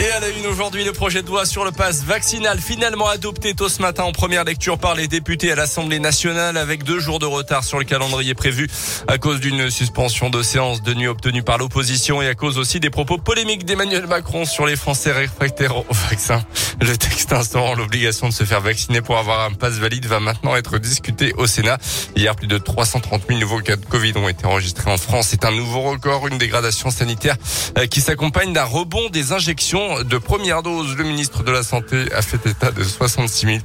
Et à la une aujourd'hui, le projet de loi sur le pass vaccinal finalement adopté tôt ce matin en première lecture par les députés à l'Assemblée nationale avec deux jours de retard sur le calendrier prévu à cause d'une suspension de séance de nuit obtenue par l'opposition et à cause aussi des propos polémiques d'Emmanuel Macron sur les Français réfractaires au vaccin. Le texte instaurant l'obligation de se faire vacciner pour avoir un pass valide va maintenant être discuté au Sénat. Hier, plus de 330 000 nouveaux cas de Covid ont été enregistrés en France. C'est un nouveau record, une dégradation sanitaire euh, qui s'accompagne d'un rebond des injections de première dose. Le ministre de la Santé a fait état de 66 000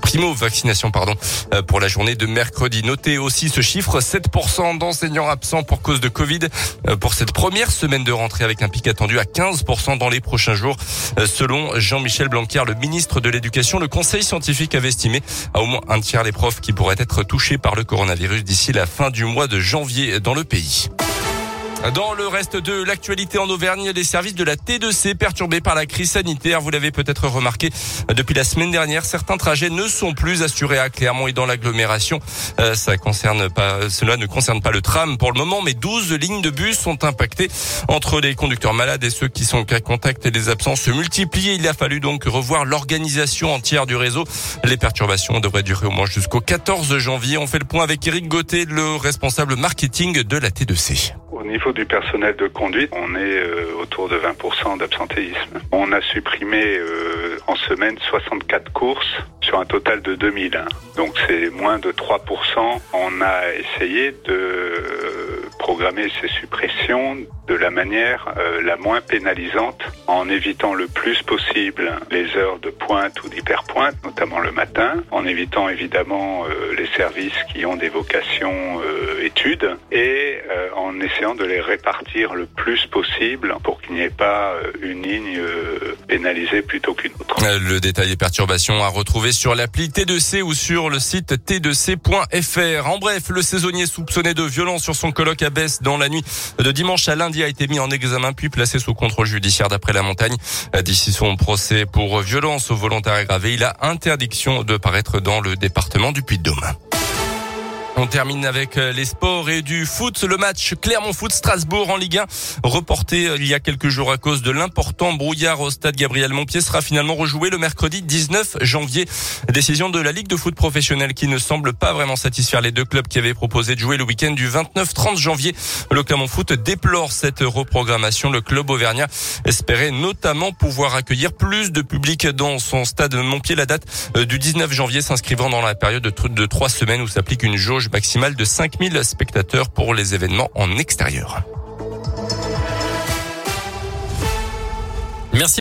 primo-vaccination pardon, euh, pour la journée de mercredi. Notez aussi ce chiffre, 7% d'enseignants absents pour cause de Covid euh, pour cette première semaine de rentrée avec un pic attendu à 15% dans les prochains jours. Euh, selon Jean-Michel Blanquer, le ministre de l'Éducation, le conseil scientifique avait estimé à au moins un tiers les profs qui pourraient être touchés par le coronavirus d'ici la fin du mois de janvier dans le pays. Dans le reste de l'actualité en Auvergne, les services de la T2C perturbés par la crise sanitaire. Vous l'avez peut-être remarqué depuis la semaine dernière, certains trajets ne sont plus assurés à Clermont et dans l'agglomération. Euh, ça concerne pas, cela ne concerne pas le tram pour le moment, mais 12 lignes de bus sont impactées entre les conducteurs malades et ceux qui sont cas contact et les absences se multiplient. Il a fallu donc revoir l'organisation entière du réseau. Les perturbations devraient durer au moins jusqu'au 14 janvier. On fait le point avec Eric Gauthier, le responsable marketing de la T2C. Au niveau du personnel de conduite, on est euh, autour de 20% d'absentéisme. On a supprimé euh, en semaine 64 courses sur un total de 2000. Donc c'est moins de 3%. On a essayé de programmer ces suppressions de la manière euh, la moins pénalisante en évitant le plus possible les heures de pointe ou d'hyperpointe, notamment le matin, en évitant évidemment les services qui ont des vocations études et en essayant de les répartir le plus possible pour qu'il n'y ait pas euh, une ligne euh, pénalisée plutôt qu'une autre. Euh, le détail des perturbations à retrouver sur l'appli T2C ou sur le site t2c.fr. En bref, le saisonnier soupçonné de violence sur son colloque à Besse dans la nuit de dimanche à lundi a été mis en examen puis placé sous contrôle judiciaire d'après la montagne. D'ici son procès pour violence volontaire aggravé, il a interdiction de paraître dans le département du Puy-de-Dôme. On termine avec euh, les sports et du foot. Le match Clermont Foot Strasbourg en Ligue 1, reporté euh, il y a quelques jours à cause de l'important brouillard au stade Gabriel Montpied, sera finalement rejoué le mercredi 19 janvier. Décision de la Ligue de foot professionnel qui ne semble pas vraiment satisfaire les deux clubs qui avaient proposé de jouer le week-end du 29-30 janvier. Le Clermont Foot déplore cette reprogrammation. Le club auvergnat espérait notamment pouvoir accueillir plus de public dans son stade Montpied. La date euh, du 19 janvier s'inscrivant dans la période de trois semaines où s'applique une jauge maximale de 5000 spectateurs pour les événements en extérieur.